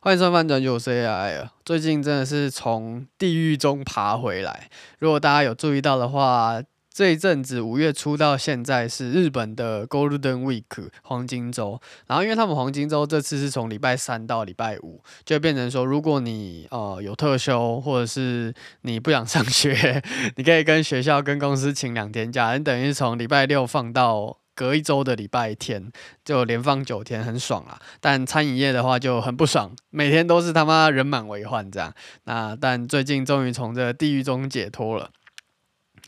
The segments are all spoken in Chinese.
欢迎收看转九 AI。啊最近真的是从地狱中爬回来。如果大家有注意到的话，这一阵子五月初到现在是日本的 Golden Week 黄金周。然后因为他们黄金周这次是从礼拜三到礼拜五，就变成说，如果你呃有特休，或者是你不想上学，你可以跟学校跟公司请两天假，你等于从礼拜六放到。隔一周的礼拜天就连放九天，很爽啊！但餐饮业的话就很不爽，每天都是他妈人满为患这样。那但最近终于从这地狱中解脱了。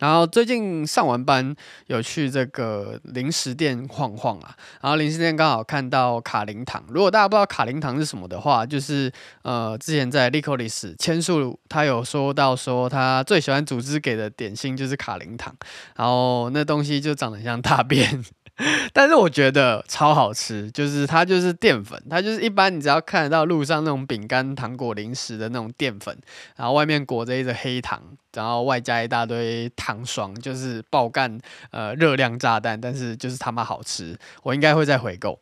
然后最近上完班有去这个零食店晃晃啊，然后零食店刚好看到卡灵糖。如果大家不知道卡灵糖是什么的话，就是呃之前在 Licorice 千树他有说到说他最喜欢组织给的点心就是卡灵糖，然后那东西就长得像大便。但是我觉得超好吃，就是它就是淀粉，它就是一般你只要看得到路上那种饼干、糖果、零食的那种淀粉，然后外面裹着一个黑糖，然后外加一大堆糖霜，就是爆干呃热量炸弹，但是就是他妈好吃，我应该会再回购。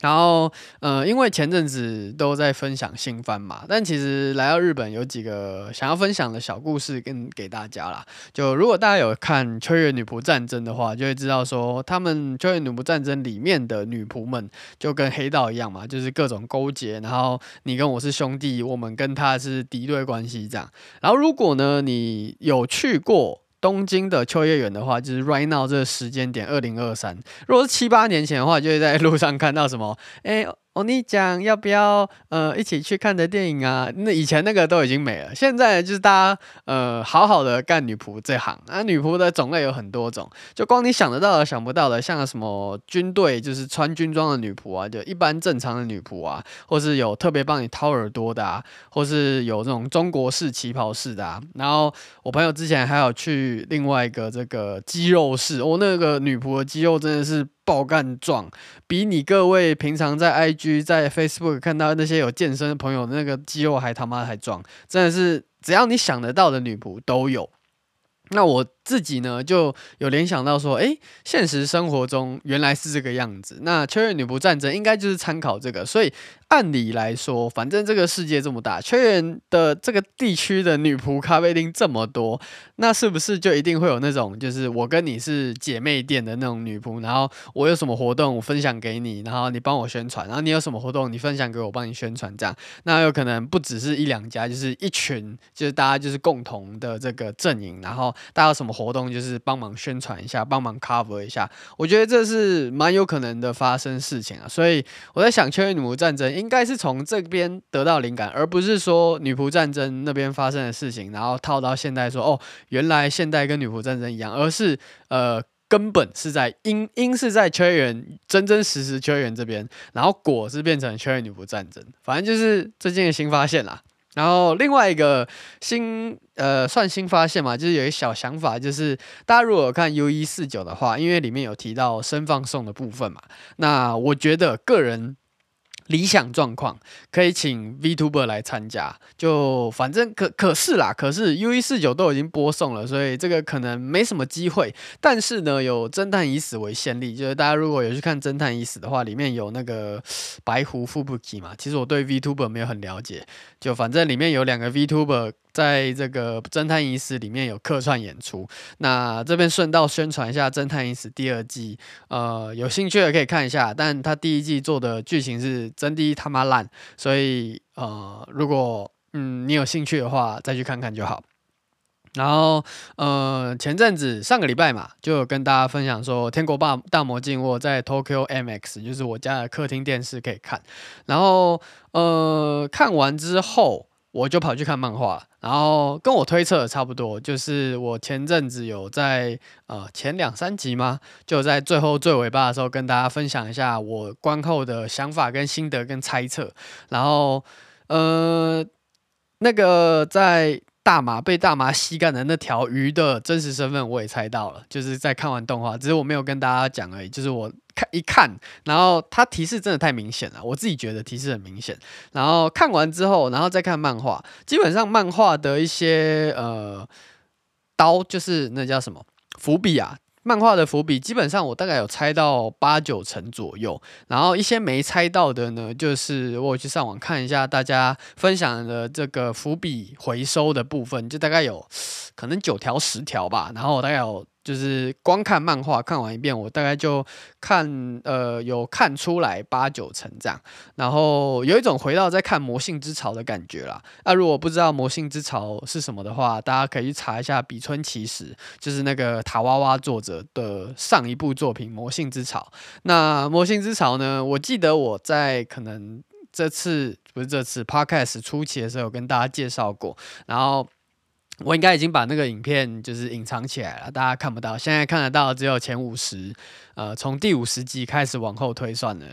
然后，呃，因为前阵子都在分享新番嘛，但其实来到日本有几个想要分享的小故事跟给大家啦。就如果大家有看《秋叶女仆战争》的话，就会知道说，他们《秋叶女仆战争》里面的女仆们就跟黑道一样嘛，就是各种勾结，然后你跟我是兄弟，我们跟他是敌对关系这样。然后，如果呢，你有去过。东京的秋叶原的话，就是 right now 这个时间点，二零二三。如果是七八年前的话，就会在路上看到什么，哎。哦你讲，要不要呃一起去看的电影啊？那以前那个都已经没了，现在就是大家呃好好的干女仆这行啊。女仆的种类有很多种，就光你想得到的、想不到的，像什么军队就是穿军装的女仆啊，就一般正常的女仆啊，或是有特别帮你掏耳朵的啊，或是有这种中国式旗袍式的啊。然后我朋友之前还有去另外一个这个肌肉式，哦，那个女仆的肌肉真的是。爆干壮，比你各位平常在 IG、在 Facebook 看到那些有健身的朋友那个肌肉还他妈还壮，真的是只要你想得到的女仆都有。那我自己呢，就有联想到说，诶，现实生活中原来是这个样子。那《秋叶女仆战争》应该就是参考这个，所以按理来说，反正这个世界这么大，秋叶的这个地区的女仆咖啡厅这么多，那是不是就一定会有那种，就是我跟你是姐妹店的那种女仆，然后我有什么活动，我分享给你，然后你帮我宣传，然后你有什么活动，你分享给我，帮你宣传，这样，那有可能不只是一两家，就是一群，就是大家就是共同的这个阵营，然后。大家有什么活动，就是帮忙宣传一下，帮忙 cover 一下，我觉得这是蛮有可能的发生事情啊。所以我在想，《秋叶女仆战争》应该是从这边得到灵感，而不是说女仆战争那边发生的事情，然后套到现代说哦，原来现代跟女仆战争一样，而是呃根本是在因因是在秋叶原真真实实秋叶原这边，然后果是变成秋叶女仆战争，反正就是最近的新发现啦。然后另外一个新呃算新发现嘛，就是有一小想法，就是大家如果看 U 一四九的话，因为里面有提到声放送的部分嘛，那我觉得个人。理想状况可以请 VTuber 来参加，就反正可可是啦，可是 U 一四九都已经播送了，所以这个可能没什么机会。但是呢，有侦探已死为先例，就是大家如果有去看侦探已死的话，里面有那个白狐 Fubuki 嘛。其实我对 VTuber 没有很了解，就反正里面有两个 VTuber。在这个《侦探已死》里面有客串演出，那这边顺道宣传一下《侦探已死》第二季，呃，有兴趣的可以看一下。但他第一季做的剧情是真的他妈烂，所以呃，如果嗯你有兴趣的话，再去看看就好。然后呃，前阵子上个礼拜嘛，就有跟大家分享说，《天国霸大魔镜》我在 Tokyo MX，就是我家的客厅电视可以看。然后呃，看完之后。我就跑去看漫画，然后跟我推测的差不多，就是我前阵子有在呃前两三集吗？就在最后最尾巴的时候跟大家分享一下我观后的想法跟心得跟猜测，然后呃那个在。大麻被大麻吸干的那条鱼的真实身份我也猜到了，就是在看完动画，只是我没有跟大家讲而已。就是我看一看，然后它提示真的太明显了，我自己觉得提示很明显。然后看完之后，然后再看漫画，基本上漫画的一些呃刀，就是那叫什么伏笔啊。漫画的伏笔基本上我大概有猜到八九成左右，然后一些没猜到的呢，就是我去上网看一下大家分享的这个伏笔回收的部分，就大概有可能九条十条吧，然后我大概有。就是光看漫画看完一遍，我大概就看呃有看出来八九成这样，然后有一种回到在看《魔性之潮》的感觉啦。那、如果不知道《魔性之潮》是什么的话，大家可以去查一下比村奇史，就是那个塔娃娃作者的上一部作品《魔性之潮》。那《魔性之潮》呢，我记得我在可能这次不是这次 Podcast 初期的时候有跟大家介绍过，然后。我应该已经把那个影片就是隐藏起来了，大家看不到。现在看得到只有前五十，呃，从第五十集开始往后推算了。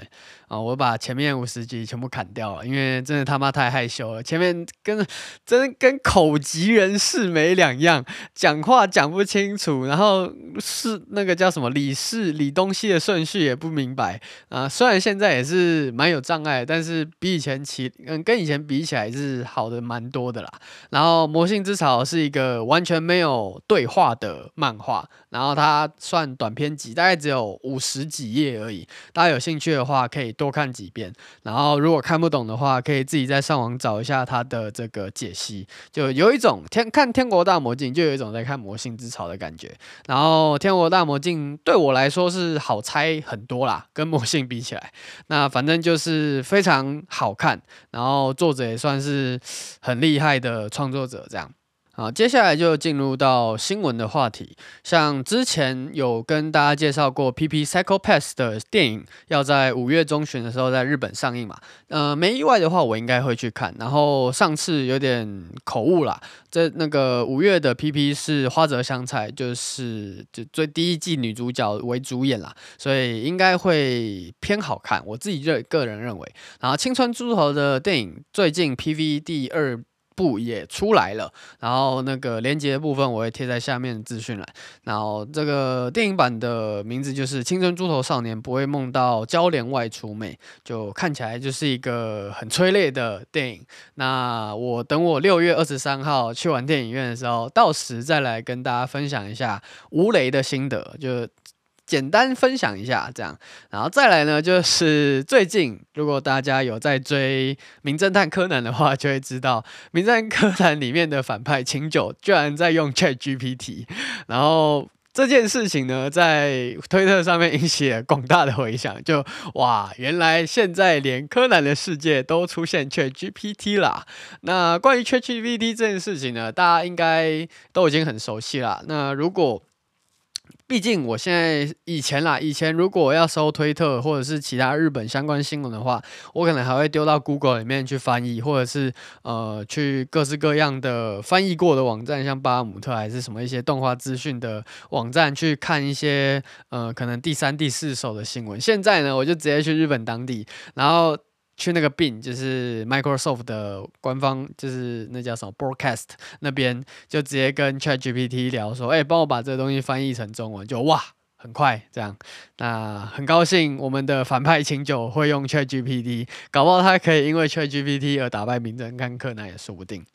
啊、我把前面五十集全部砍掉了，因为真的他妈太害羞了。前面跟真跟口疾人士没两样，讲话讲不清楚，然后是那个叫什么理事理东西的顺序也不明白啊。虽然现在也是蛮有障碍，但是比以前起嗯跟以前比起来是好的蛮多的啦。然后《魔性之潮》是一个完全没有对话的漫画，然后它算短篇集，大概只有五十几页而已。大家有兴趣的话可以。多看几遍，然后如果看不懂的话，可以自己在上网找一下它的这个解析，就有一种天看《天国大魔镜》，就有一种在看《魔性之潮》的感觉。然后《天国大魔镜》对我来说是好猜很多啦，跟魔性比起来，那反正就是非常好看。然后作者也算是很厉害的创作者，这样。好，接下来就进入到新闻的话题。像之前有跟大家介绍过《PP Psycho-Pass》的电影，要在五月中旬的时候在日本上映嘛。呃，没意外的话，我应该会去看。然后上次有点口误啦，这那个五月的 PP 是花泽香菜，就是就最第一季女主角为主演啦，所以应该会偏好看。我自己认个人认为。然后青春猪头的电影最近 PV 第二。部也出来了，然后那个连接的部分我会贴在下面资讯栏。然后这个电影版的名字就是《青春猪头少年不会梦到娇怜外出妹》，就看起来就是一个很催泪的电影。那我等我六月二十三号去完电影院的时候，到时再来跟大家分享一下吴雷的心得，就。简单分享一下，这样，然后再来呢，就是最近如果大家有在追《名侦探柯南》的话，就会知道《名侦探柯南》里面的反派琴酒居然在用 ChatGPT，然后这件事情呢，在推特上面引起了广大的回响，就哇，原来现在连柯南的世界都出现 ChatGPT 啦。那关于 ChatGPT 这件事情呢，大家应该都已经很熟悉了。那如果毕竟我现在以前啦，以前如果我要搜推特或者是其他日本相关新闻的话，我可能还会丢到 Google 里面去翻译，或者是呃去各式各样的翻译过的网站，像巴姆特还是什么一些动画资讯的网站去看一些呃可能第三、第四手的新闻。现在呢，我就直接去日本当地，然后。去那个 bin，就是 Microsoft 的官方，就是那叫什么 Broadcast 那边，就直接跟 ChatGPT 聊说，哎、欸，帮我把这个东西翻译成中文，就哇，很快这样。那很高兴我们的反派琴酒会用 ChatGPT，搞不好他可以因为 ChatGPT 而打败名侦探柯南也说不定。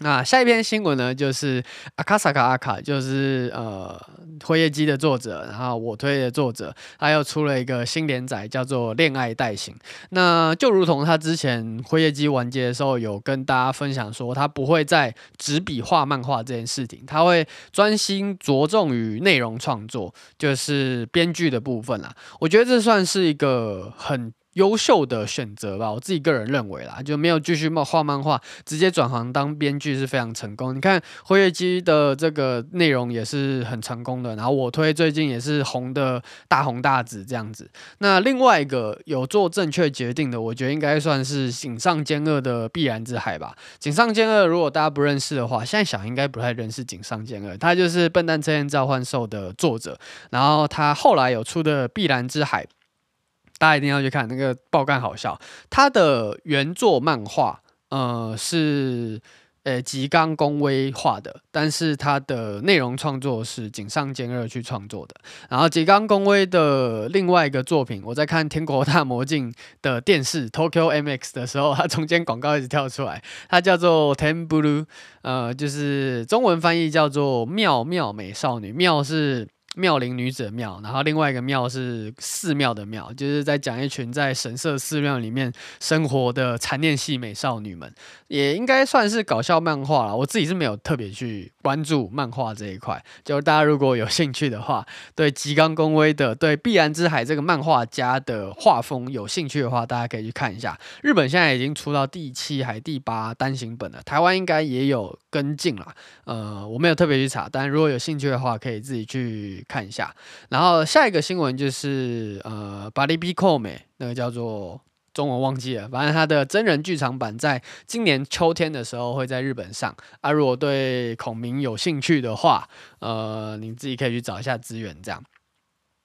那下一篇新闻呢，就是阿卡萨卡阿卡，就是呃辉夜姬的作者，然后我推的作者，他又出了一个新连载，叫做《恋爱代行》。那就如同他之前辉夜姬完结的时候，有跟大家分享说，他不会再执笔画漫画这件事情，他会专心着重于内容创作，就是编剧的部分啦。我觉得这算是一个很。优秀的选择吧，我自己个人认为啦，就没有继续漫画漫画，直接转行当编剧是非常成功。你看辉夜姬的这个内容也是很成功的，然后我推最近也是红的大红大紫这样子。那另外一个有做正确决定的，我觉得应该算是井上健二的《必然之海》吧。井上健二如果大家不认识的话，现在想应该不太认识井上健二，他就是《笨蛋车站召唤兽》的作者，然后他后来有出的《必然之海》。大家一定要去看那个爆肝好笑，它的原作漫画，呃，是呃吉冈公威画的，但是它的内容创作是井上健二去创作的。然后吉冈公威的另外一个作品，我在看《天国大魔境》的电视 Tokyo MX 的时候，它中间广告一直跳出来，它叫做 Ten Blue，呃，就是中文翻译叫做妙妙美少女，妙是。妙龄女子的妙，然后另外一个庙是寺庙的庙，就是在讲一群在神社寺庙里面生活的残念系美少女们，也应该算是搞笑漫画了。我自己是没有特别去关注漫画这一块，就大家如果有兴趣的话，对吉冈公威的对碧蓝之海这个漫画家的画风有兴趣的话，大家可以去看一下。日本现在已经出到第七还第八单行本了，台湾应该也有跟进了。呃，我没有特别去查，但如果有兴趣的话，可以自己去。看一下，然后下一个新闻就是呃，巴黎比孔美那个叫做中文忘记了，反正他的真人剧场版在今年秋天的时候会在日本上啊。如果对孔明有兴趣的话，呃，你自己可以去找一下资源，这样。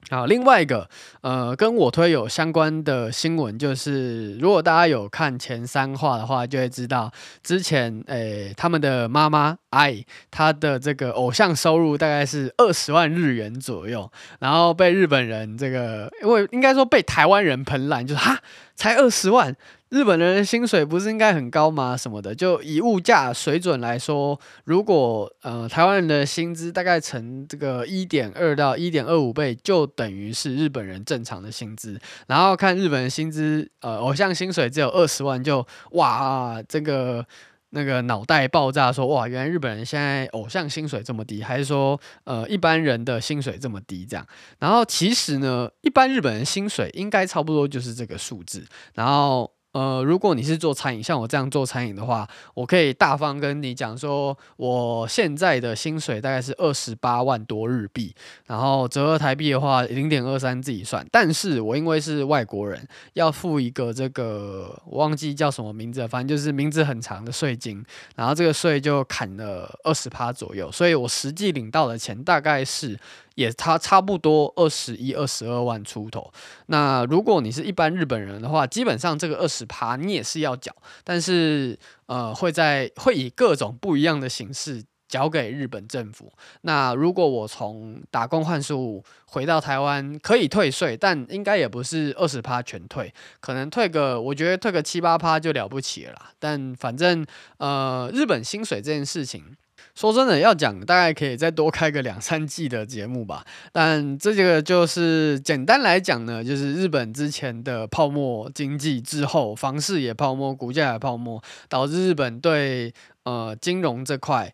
好，另外一个呃，跟我推有相关的新闻，就是如果大家有看前三话的话，就会知道之前诶、他们的妈妈爱她的这个偶像收入大概是二十万日元左右，然后被日本人这个，因为应该说被台湾人喷烂，就是哈才二十万。日本人的薪水不是应该很高吗？什么的，就以物价水准来说，如果呃台湾人的薪资大概乘这个一点二到一点二五倍，就等于是日本人正常的薪资。然后看日本的薪资，呃，偶像薪水只有二十万就，就哇，这个那个脑袋爆炸说，哇，原来日本人现在偶像薪水这么低，还是说呃一般人的薪水这么低这样？然后其实呢，一般日本人薪水应该差不多就是这个数字，然后。呃，如果你是做餐饮，像我这样做餐饮的话，我可以大方跟你讲说，我现在的薪水大概是二十八万多日币，然后折合台币的话，零点二三自己算。但是我因为是外国人，要付一个这个我忘记叫什么名字，反正就是名字很长的税金，然后这个税就砍了二十趴左右，所以我实际领到的钱大概是。也差差不多二十一、二十二万出头。那如果你是一般日本人的话，基本上这个二十趴你也是要缴，但是呃会在会以各种不一样的形式缴给日本政府。那如果我从打工换宿回到台湾，可以退税，但应该也不是二十趴全退，可能退个我觉得退个七八趴就了不起了啦。但反正呃日本薪水这件事情。说真的，要讲大概可以再多开个两三季的节目吧。但这个就是简单来讲呢，就是日本之前的泡沫经济之后，房市也泡沫，股价也泡沫，导致日本对呃金融这块。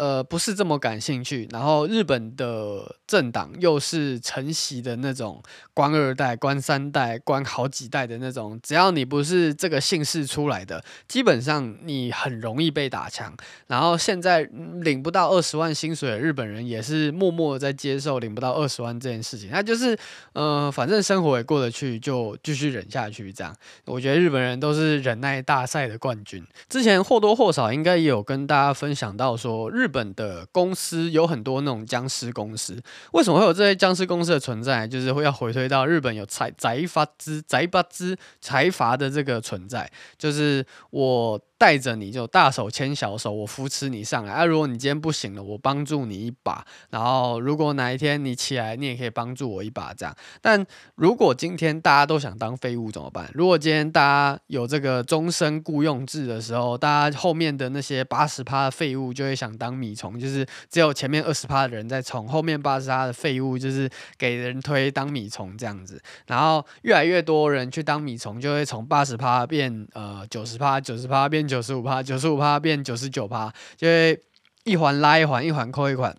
呃，不是这么感兴趣。然后日本的政党又是承袭的那种官二代、官三代、官好几代的那种，只要你不是这个姓氏出来的，基本上你很容易被打枪。然后现在领不到二十万薪水的日本人也是默默在接受领不到二十万这件事情。那就是呃，反正生活也过得去，就继续忍下去。这样，我觉得日本人都是忍耐大赛的冠军。之前或多或少应该也有跟大家分享到说。日日本的公司有很多那种僵尸公司，为什么会有这些僵尸公司的存在？就是会要回推到日本有财财阀之财阀之财阀的这个存在，就是我。带着你就大手牵小手，我扶持你上来。啊，如果你今天不行了，我帮助你一把。然后，如果哪一天你起来，你也可以帮助我一把，这样。但如果今天大家都想当废物怎么办？如果今天大家有这个终身雇佣制的时候，大家后面的那些八十趴的废物就会想当米虫，就是只有前面二十趴的人在冲，后面八十趴的废物就是给人推当米虫这样子。然后越来越多人去当米虫，就会从八十趴变呃九十趴，九十趴变。九十五趴，九十五趴变九十九趴，就会一环拉一环，一环扣一环。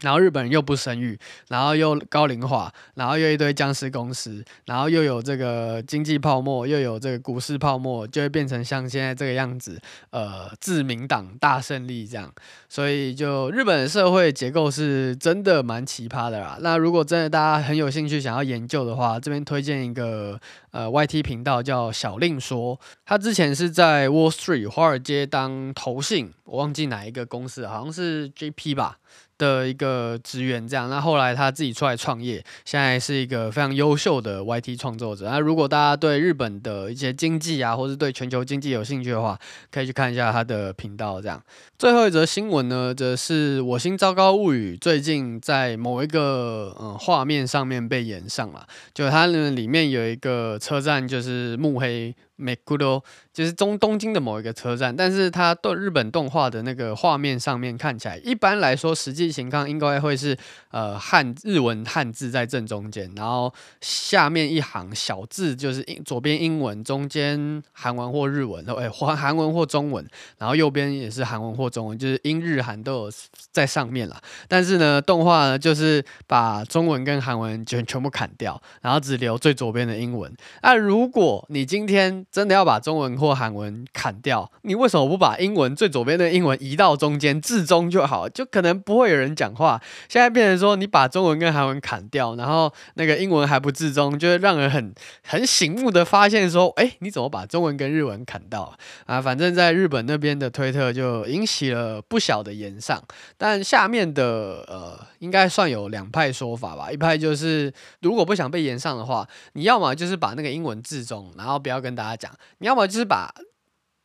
然后日本人又不生育，然后又高龄化，然后又一堆僵尸公司，然后又有这个经济泡沫，又有这个股市泡沫，就会变成像现在这个样子。呃，自民党大胜利这样，所以就日本社会结构是真的蛮奇葩的啦。那如果真的大家很有兴趣想要研究的话，这边推荐一个呃 YT 频道叫小令说，他之前是在 Wall Street 华尔街当投信，我忘记哪一个公司，好像是 JP 吧。的一个职员这样，那后来他自己出来创业，现在是一个非常优秀的 YT 创作者。那如果大家对日本的一些经济啊，或是对全球经济有兴趣的话，可以去看一下他的频道。这样，最后一则新闻呢，则是《我心糟糕物语》最近在某一个嗯画面上面被演上了，就它里面有一个车站就是幕黑。美古多就是中东京的某一个车站，但是它动日本动画的那个画面上面看起来，一般来说实际情况应该会是呃汉日文汉字在正中间，然后下面一行小字就是英左边英文，中间韩文或日文，哎 韩韩文或中文，然后右边也是韩文或中文，就是英日韩都有在上面了。但是呢，动画呢就是把中文跟韩文全全部砍掉，然后只留最左边的英文。那如果你今天真的要把中文或韩文砍掉，你为什么不把英文最左边的英文移到中间，置中就好？就可能不会有人讲话。现在变成说，你把中文跟韩文砍掉，然后那个英文还不置中，就会让人很很醒目的发现说，哎，你怎么把中文跟日文砍掉啊？反正在日本那边的推特就引起了不小的言上，但下面的呃，应该算有两派说法吧。一派就是，如果不想被炎上的话，你要么就是把那个英文置中，然后不要跟大家。讲，你要么就是把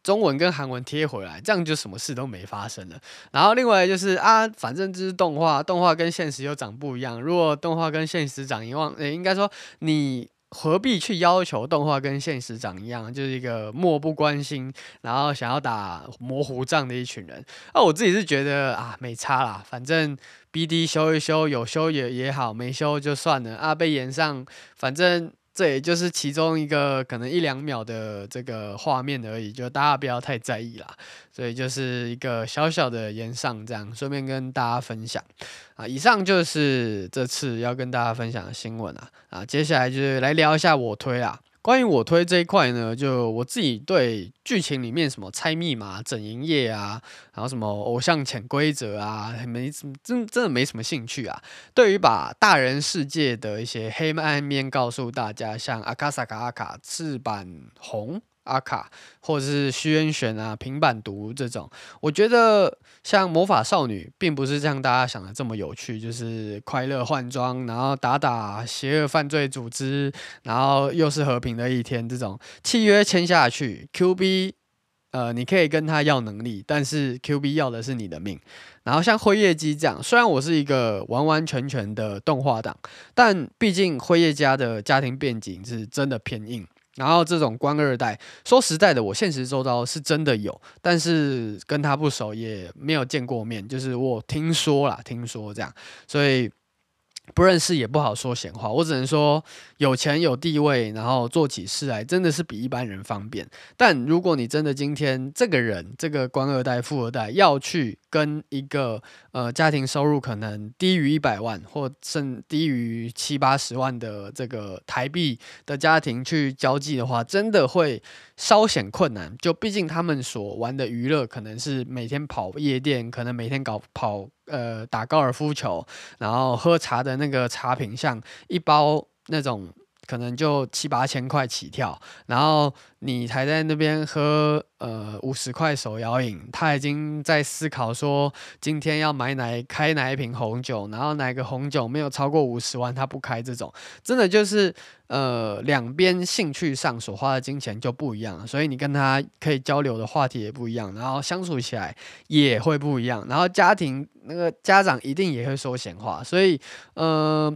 中文跟韩文贴回来，这样就什么事都没发生了。然后另外就是啊，反正这是动画，动画跟现实又长不一样。如果动画跟现实长一样，诶，应该说你何必去要求动画跟现实长一样？就是一个漠不关心，然后想要打模糊仗的一群人。啊，我自己是觉得啊，没差啦，反正 BD 修一修，有修也也好，没修就算了啊。被延上，反正。这也就是其中一个可能一两秒的这个画面而已，就大家不要太在意啦。所以就是一个小小的延上，这样顺便跟大家分享啊。以上就是这次要跟大家分享的新闻啊啊，接下来就是来聊一下我推啊。关于我推这一块呢，就我自己对剧情里面什么猜密码、整营业啊，然后什么偶像潜规则啊，没什么真真的没什么兴趣啊。对于把大人世界的一些黑暗面告诉大家，像阿卡萨卡阿卡、赤坂红。阿卡，或者是虚渊玄啊、平板读这种，我觉得像魔法少女，并不是像大家想的这么有趣，就是快乐换装，然后打打邪恶犯罪组织，然后又是和平的一天这种契约签下去，Q B，呃，你可以跟他要能力，但是 Q B 要的是你的命。然后像辉夜姬这样，虽然我是一个完完全全的动画党，但毕竟辉夜家的家庭背景是真的偏硬。然后这种官二代，说实在的，我现实周遭是真的有，但是跟他不熟，也没有见过面，就是我听说啦，听说这样，所以。不认识也不好说闲话，我只能说有钱有地位，然后做起事来真的是比一般人方便。但如果你真的今天这个人，这个官二代、富二代要去跟一个呃家庭收入可能低于一百万，或甚低于七八十万的这个台币的家庭去交际的话，真的会稍显困难。就毕竟他们所玩的娱乐可能是每天跑夜店，可能每天搞跑。呃，打高尔夫球，然后喝茶的那个茶品，像一包那种。可能就七八千块起跳，然后你还在那边喝呃五十块手摇饮，他已经在思考说今天要买哪开哪一瓶红酒，然后哪个红酒没有超过五十万他不开，这种真的就是呃两边兴趣上所花的金钱就不一样，所以你跟他可以交流的话题也不一样，然后相处起来也会不一样，然后家庭那个家长一定也会说闲话，所以呃。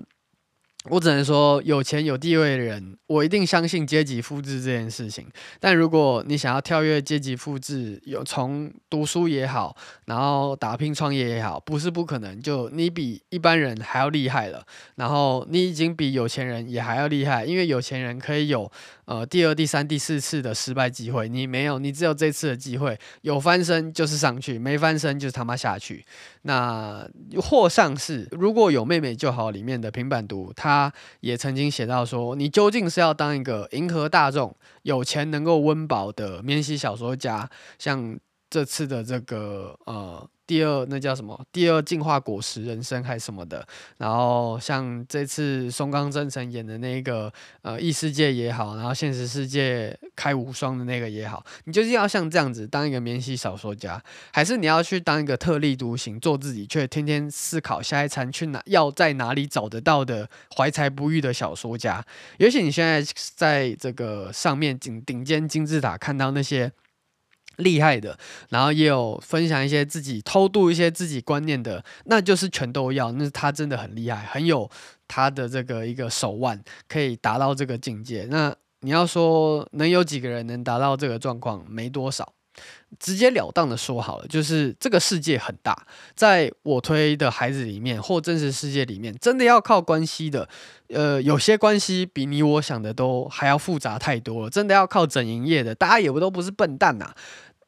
我只能说，有钱有地位的人，我一定相信阶级复制这件事情。但如果你想要跳跃阶级复制，有从读书也好，然后打拼创业也好，不是不可能。就你比一般人还要厉害了，然后你已经比有钱人也还要厉害，因为有钱人可以有。呃，第二、第三、第四次的失败机会，你没有，你只有这次的机会。有翻身就是上去，没翻身就是他妈下去。那或上是如果有妹妹就好，里面的平板读，他也曾经写到说，你究竟是要当一个迎合大众、有钱能够温饱的免洗小说家，像这次的这个呃。第二，那叫什么？第二进化果实人生还是什么的？然后像这次松冈真澄演的那个呃异世界也好，然后现实世界开无双的那个也好，你究竟要像这样子当一个免洗小说家，还是你要去当一个特立独行、做自己却天天思考下一餐去哪要在哪里找得到的怀才不遇的小说家？尤其你现在在这个上面顶顶尖金字塔看到那些。厉害的，然后也有分享一些自己偷渡一些自己观念的，那就是全都要。那他真的很厉害，很有他的这个一个手腕，可以达到这个境界。那你要说能有几个人能达到这个状况，没多少。直截了当的说好了，就是这个世界很大，在我推的孩子里面或真实世界里面，真的要靠关系的，呃，有些关系比你我想的都还要复杂太多了。真的要靠整营业的，大家也不都不是笨蛋呐，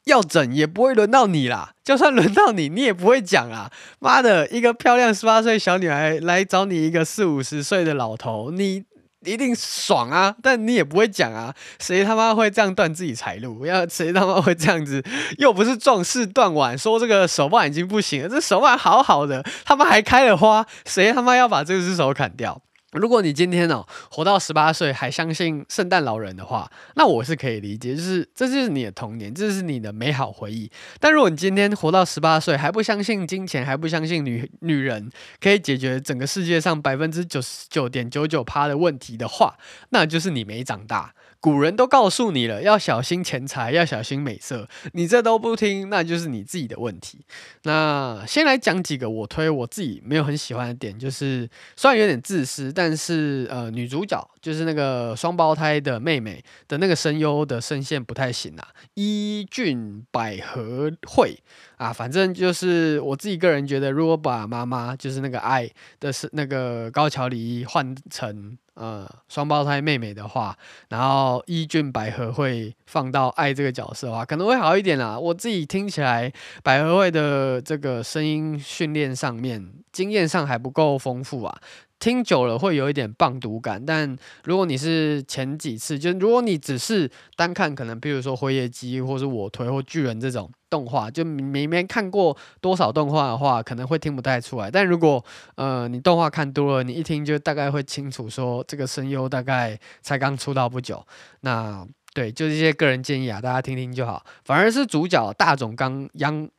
要整也不会轮到你啦。就算轮到你，你也不会讲啊。妈的，一个漂亮十八岁小女孩来找你一个四五十岁的老头，你。一定爽啊！但你也不会讲啊，谁他妈会这样断自己财路？要谁他妈会这样子？又不是壮士断腕，说这个手腕已经不行了，这手腕好好的，他妈还开了花，谁他妈要把这只手砍掉？如果你今天哦活到十八岁还相信圣诞老人的话，那我是可以理解，就是这就是你的童年，这是你的美好回忆。但如果你今天活到十八岁还不相信金钱，还不相信女女人可以解决整个世界上百分之九十九点九九趴的问题的话，那就是你没长大。古人都告诉你了，要小心钱财，要小心美色，你这都不听，那就是你自己的问题。那先来讲几个我推我自己没有很喜欢的点，就是虽然有点自私，但是呃，女主角就是那个双胞胎的妹妹的那个声优的声线不太行啊，伊俊百合惠啊，反正就是我自己个人觉得，如果把妈妈就是那个爱的是那个高桥李依换成。呃，双胞胎妹妹的话，然后伊俊百合会放到爱这个角色的话，可能会好一点啦。我自己听起来，百合会的这个声音训练上面，经验上还不够丰富啊。听久了会有一点棒读感，但如果你是前几次，就如果你只是单看，可能比如说辉夜姬或是我推或巨人这种动画，就没没看过多少动画的话，可能会听不太出来。但如果呃你动画看多了，你一听就大概会清楚，说这个声优大概才刚出道不久。那对，就这些个人建议啊，大家听听就好。反而是主角大冢刚央。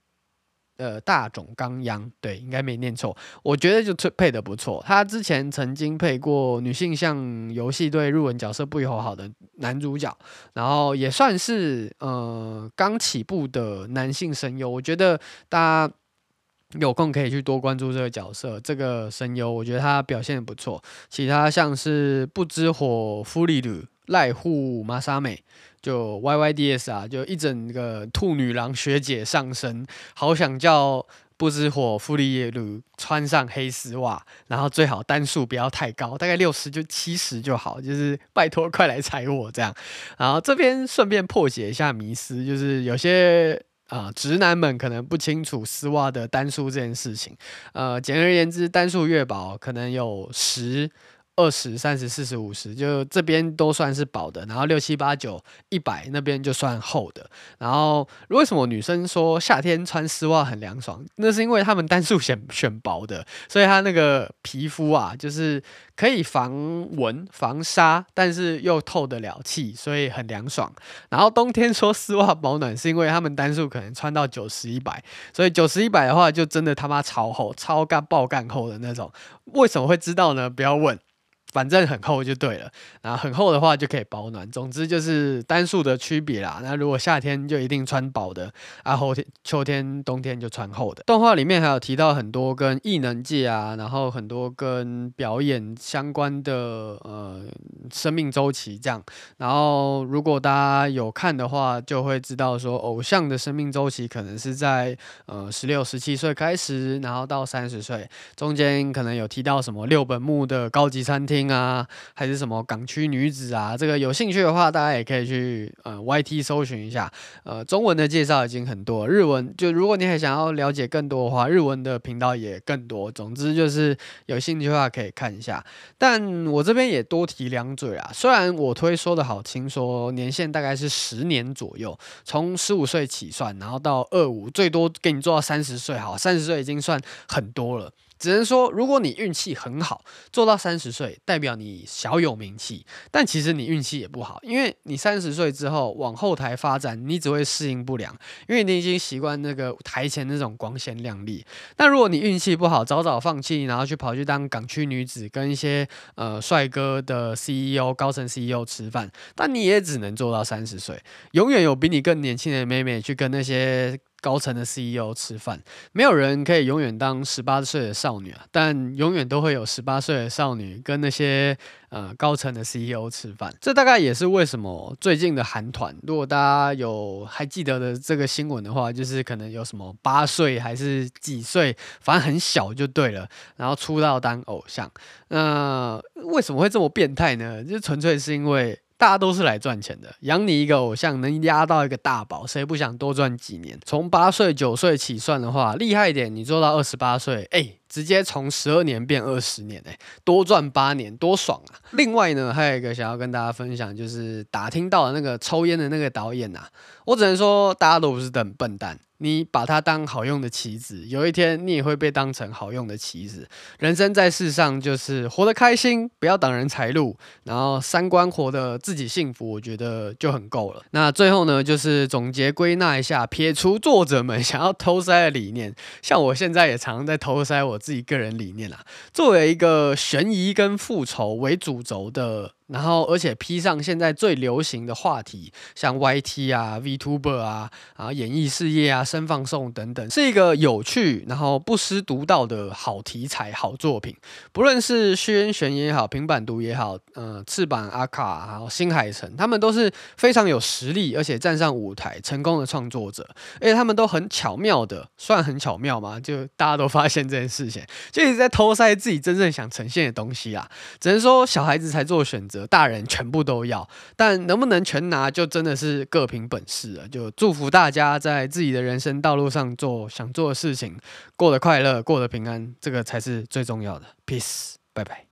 呃，大塚刚央，对，应该没念错。我觉得就配得不错。他之前曾经配过女性向游戏对入文角色不友好的男主角，然后也算是呃刚起步的男性声优。我觉得大家有空可以去多关注这个角色，这个声优，我觉得他表现得不错。其他像是不知火芙莉鲁、濑户麻沙美。就 Y Y D S 啊，就一整个兔女郎学姐上身，好想叫不知火芙莉鲁穿上黑丝袜，然后最好单数不要太高，大概六十就七十就好，就是拜托快来踩我这样。然后这边顺便破解一下迷思，就是有些啊、直男们可能不清楚丝袜的单数这件事情。呃，简而言之，单数越薄，可能有十。二十三十四十五十，就这边都算是薄的，然后六七八九一百那边就算厚的。然后为什么女生说夏天穿丝袜很凉爽？那是因为她们单数选选薄的，所以她那个皮肤啊，就是可以防蚊防沙，但是又透得了气，所以很凉爽。然后冬天说丝袜保暖，是因为她们单数可能穿到九十一百，所以九十一百的话就真的他妈超厚，超干爆干厚的那种。为什么会知道呢？不要问。反正很厚就对了，然后很厚的话就可以保暖。总之就是单数的区别啦。那如果夏天就一定穿薄的，啊，后天、秋天、冬天就穿厚的。动画里面还有提到很多跟艺能界啊，然后很多跟表演相关的呃生命周期这样。然后如果大家有看的话，就会知道说偶像的生命周期可能是在呃十六、十七岁开始，然后到三十岁，中间可能有提到什么六本木的高级餐厅。啊，还是什么港区女子啊？这个有兴趣的话，大家也可以去呃 YT 搜寻一下。呃，中文的介绍已经很多，日文就如果你还想要了解更多的话，日文的频道也更多。总之就是有兴趣的话可以看一下。但我这边也多提两嘴啊，虽然我推说的好听，说年限大概是十年左右，从十五岁起算，然后到二五，最多给你做到三十岁，好，三十岁已经算很多了。只能说，如果你运气很好，做到三十岁，代表你小有名气。但其实你运气也不好，因为你三十岁之后往后台发展，你只会适应不良，因为你已经习惯那个台前那种光鲜亮丽。但如果你运气不好，早早放弃，然后去跑去当港区女子，跟一些呃帅哥的 CEO、高层 CEO 吃饭，但你也只能做到三十岁。永远有比你更年轻的妹妹去跟那些。高层的 CEO 吃饭。没有人可以永远当十八岁的少女啊，但永远都会有十八岁的少女跟那些呃高层的 CEO 吃饭。这大概也是为什么最近的韩团，如果大家有还记得的这个新闻的话，就是可能有什么八岁还是几岁，反正很小就对了，然后出道当偶像。那为什么会这么变态呢？就纯粹是因为。大家都是来赚钱的，养你一个偶像能压到一个大宝，谁不想多赚几年？从八岁九岁起算的话，厉害一点，你做到二十八岁，哎、直接从十二年变二十年，哎，多赚八年，多爽啊！另外呢，还有一个想要跟大家分享，就是打听到的那个抽烟的那个导演呐、啊，我只能说大家都不是等笨蛋。你把它当好用的棋子，有一天你也会被当成好用的棋子。人生在世上就是活得开心，不要挡人财路，然后三观活得自己幸福，我觉得就很够了。那最后呢，就是总结归纳一下，撇除作者们 想要偷塞的理念，像我现在也常常在偷塞我自己个人理念啦。作为一个悬疑跟复仇为主轴的。然后，而且披上现在最流行的话题，像 YT 啊、VTuber 啊，啊演艺事业啊、声放送等等，是一个有趣，然后不失独到的好题材、好作品。不论是虚渊玄也好，平板读也好，呃，翅膀阿卡还有新海诚，他们都是非常有实力，而且站上舞台成功的创作者。而且他们都很巧妙的，算很巧妙嘛，就大家都发现这件事情，就一直在偷塞自己真正想呈现的东西啊。只能说小孩子才做选择。大人全部都要，但能不能全拿，就真的是各凭本事了。就祝福大家在自己的人生道路上做想做的事情，过得快乐，过得平安，这个才是最重要的。Peace，拜拜。